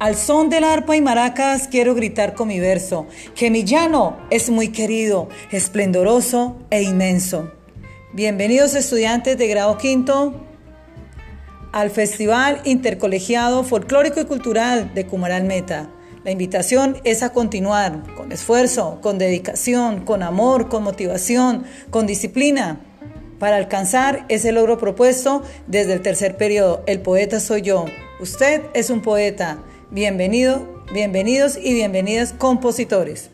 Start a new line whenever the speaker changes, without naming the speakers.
Al son del arpa y maracas quiero gritar con mi verso, que mi llano es muy querido, esplendoroso e inmenso. Bienvenidos estudiantes de grado quinto al Festival Intercolegiado Folclórico y Cultural de Cumaral Meta. La invitación es a continuar con esfuerzo, con dedicación, con amor, con motivación, con disciplina para alcanzar ese logro propuesto desde el tercer periodo. El poeta soy yo. Usted es un poeta. Bienvenido, bienvenidos y bienvenidas compositores.